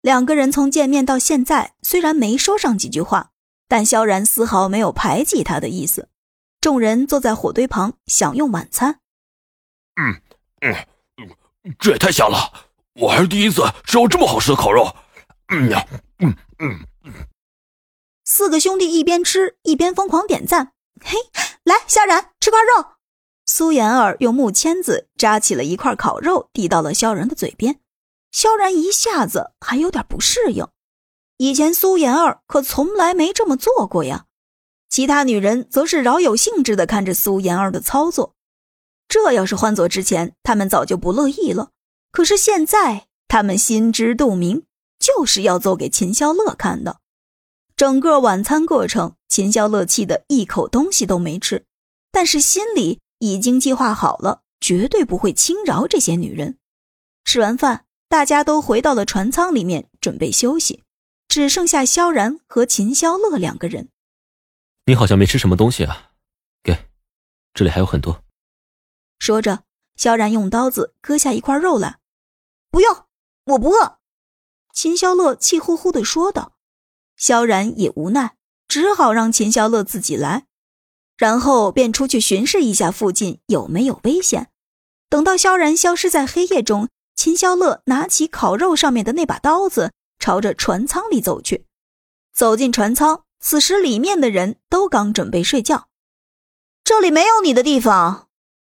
两个人从见面到现在，虽然没说上几句话，但萧然丝毫没有排挤他的意思。众人坐在火堆旁享用晚餐。嗯嗯，这也太香了！我还是第一次吃到这么好吃的烤肉。嗯呀，嗯嗯嗯。四个兄弟一边吃一边疯狂点赞。嘿，来，萧然吃块肉。苏妍儿用木签子扎起了一块烤肉，递到了萧然的嘴边。萧然一下子还有点不适应，以前苏妍儿可从来没这么做过呀。其他女人则是饶有兴致地看着苏妍儿的操作。这要是换做之前，他们早就不乐意了。可是现在，他们心知肚明，就是要做给秦萧乐看的。整个晚餐过程，秦萧乐气得一口东西都没吃，但是心里已经计划好了，绝对不会轻饶这些女人。吃完饭，大家都回到了船舱里面准备休息，只剩下萧然和秦萧乐两个人。你好像没吃什么东西啊，给，这里还有很多。说着，萧然用刀子割下一块肉来。不用，我不饿。秦萧乐气呼呼的说道。萧然也无奈，只好让秦萧乐自己来，然后便出去巡视一下附近有没有危险。等到萧然消失在黑夜中，秦萧乐拿起烤肉上面的那把刀子，朝着船舱里走去。走进船舱，此时里面的人都刚准备睡觉，这里没有你的地方。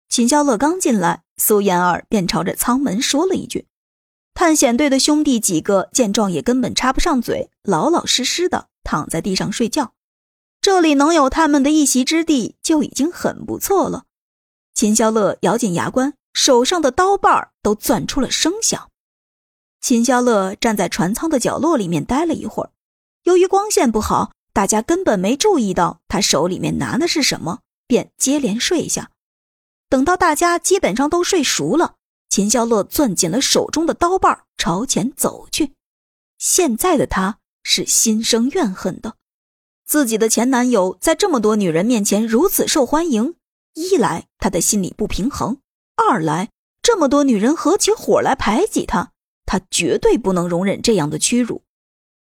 秦萧乐刚进来，苏妍儿便朝着舱门说了一句。探险队的兄弟几个见状也根本插不上嘴，老老实实的躺在地上睡觉。这里能有他们的一席之地就已经很不错了。秦萧乐咬紧牙关，手上的刀把都攥出了声响。秦萧乐站在船舱的角落里面待了一会儿，由于光线不好，大家根本没注意到他手里面拿的是什么，便接连睡下。等到大家基本上都睡熟了，秦萧乐攥紧了手中的刀把，朝前走去。现在的他是心生怨恨的，自己的前男友在这么多女人面前如此受欢迎，一来他的心里不平衡，二来这么多女人合起伙来排挤他，他绝对不能容忍这样的屈辱。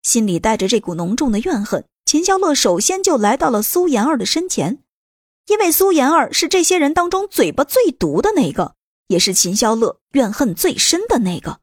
心里带着这股浓重的怨恨，秦萧乐首先就来到了苏妍儿的身前。因为苏妍儿是这些人当中嘴巴最毒的那个，也是秦萧乐怨恨最深的那个。